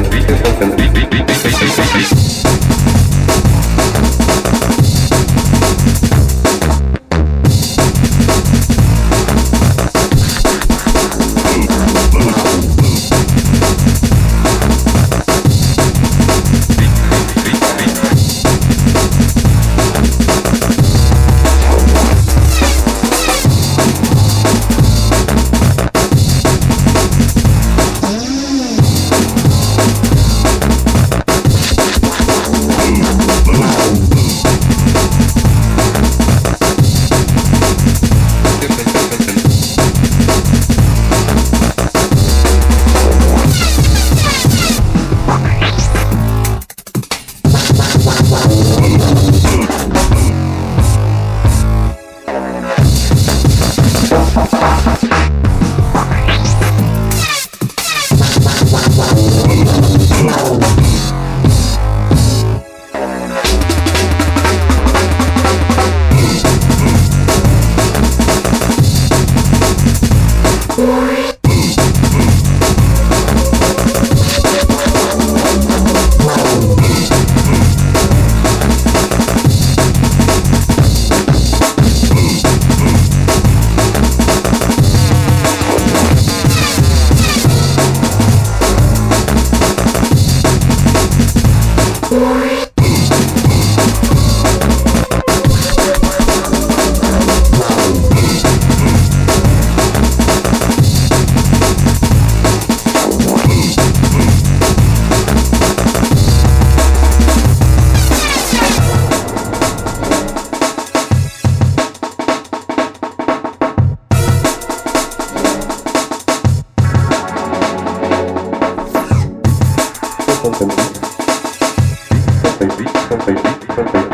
and beat and beat and beat and beat and beat and beat story. perfekt, perfekt, perfekt.